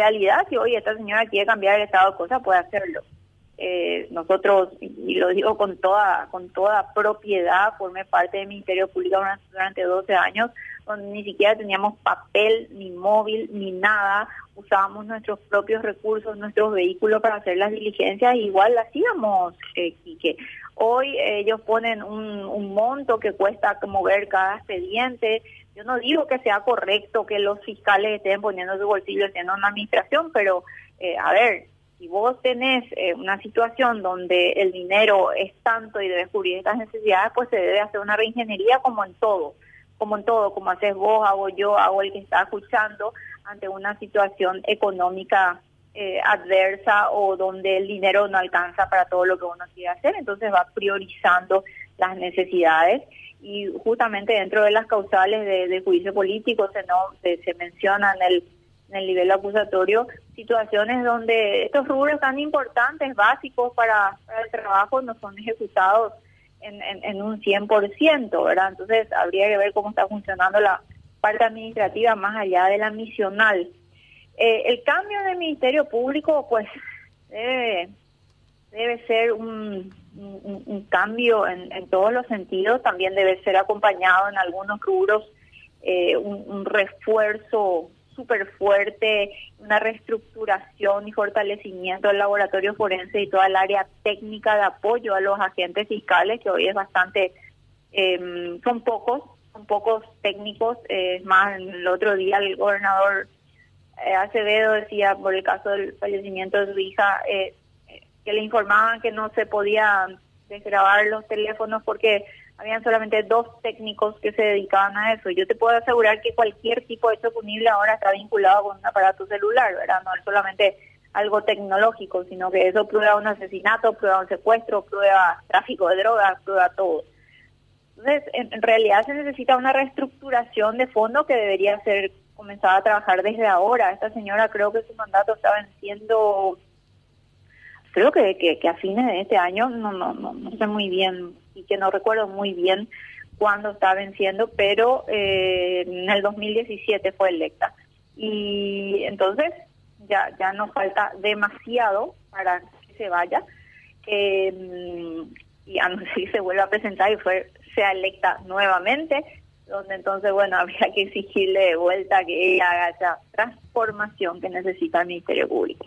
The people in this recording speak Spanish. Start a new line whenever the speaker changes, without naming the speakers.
realidad, si hoy esta señora quiere cambiar el estado de cosas, puede hacerlo. Eh, nosotros, y lo digo con toda, con toda propiedad, formé parte del Ministerio Público durante 12 años, donde ni siquiera teníamos papel, ni móvil, ni nada, usábamos nuestros propios recursos, nuestros vehículos para hacer las diligencias, igual las hacíamos, eh, Quique. Hoy ellos ponen un, un monto que cuesta mover cada expediente, yo no digo que sea correcto que los fiscales estén poniendo su bolsillo en una administración, pero eh, a ver, si vos tenés eh, una situación donde el dinero es tanto y debes cubrir estas necesidades, pues se debe hacer una reingeniería como en todo, como en todo, como haces vos, hago yo, hago el que está escuchando ante una situación económica eh, adversa o donde el dinero no alcanza para todo lo que uno quiere hacer, entonces va priorizando las necesidades y justamente dentro de las causales de, juicio político se, no, se, menciona en el, en el nivel acusatorio situaciones donde estos rubros tan importantes, básicos para, el trabajo, no son ejecutados en, en, en un 100%, ¿verdad? Entonces habría que ver cómo está funcionando la parte administrativa más allá de la misional. Eh, el cambio del Ministerio Público, pues, debe, debe ser un, cambio en, en, todos los sentidos, también debe ser acompañado en algunos rubros eh, un, refuerzo súper fuerte, una reestructuración y fortalecimiento del laboratorio forense y toda el área técnica de apoyo a los agentes fiscales, que hoy es bastante, em, son pocos, son pocos técnicos, es más, el otro día el gobernador eh, Acevedo decía por el caso del fallecimiento de su hija, eh, que le informaban que no se podía desgrabar los teléfonos porque habían solamente dos técnicos que se dedicaban a eso. Yo te puedo asegurar que cualquier tipo de hecho punible ahora está vinculado con un aparato celular, ¿verdad? No es solamente algo tecnológico, sino que eso prueba un asesinato, prueba un secuestro, prueba tráfico de drogas, prueba todo. Entonces, en, en realidad se necesita una reestructuración de fondo que debería ser comenzada a trabajar desde ahora. Esta señora creo que su mandato está venciendo creo que, que, a fines de este año, no, no, no, no sé muy bien y que no recuerdo muy bien cuándo está venciendo, pero eh, en el 2017 fue electa. Y entonces ya, ya nos falta demasiado para que se vaya. Eh, y a no ser que se vuelva a presentar y fue, sea electa nuevamente, donde entonces, bueno, habría que exigirle de vuelta que ella haga esa transformación que necesita el Ministerio Público.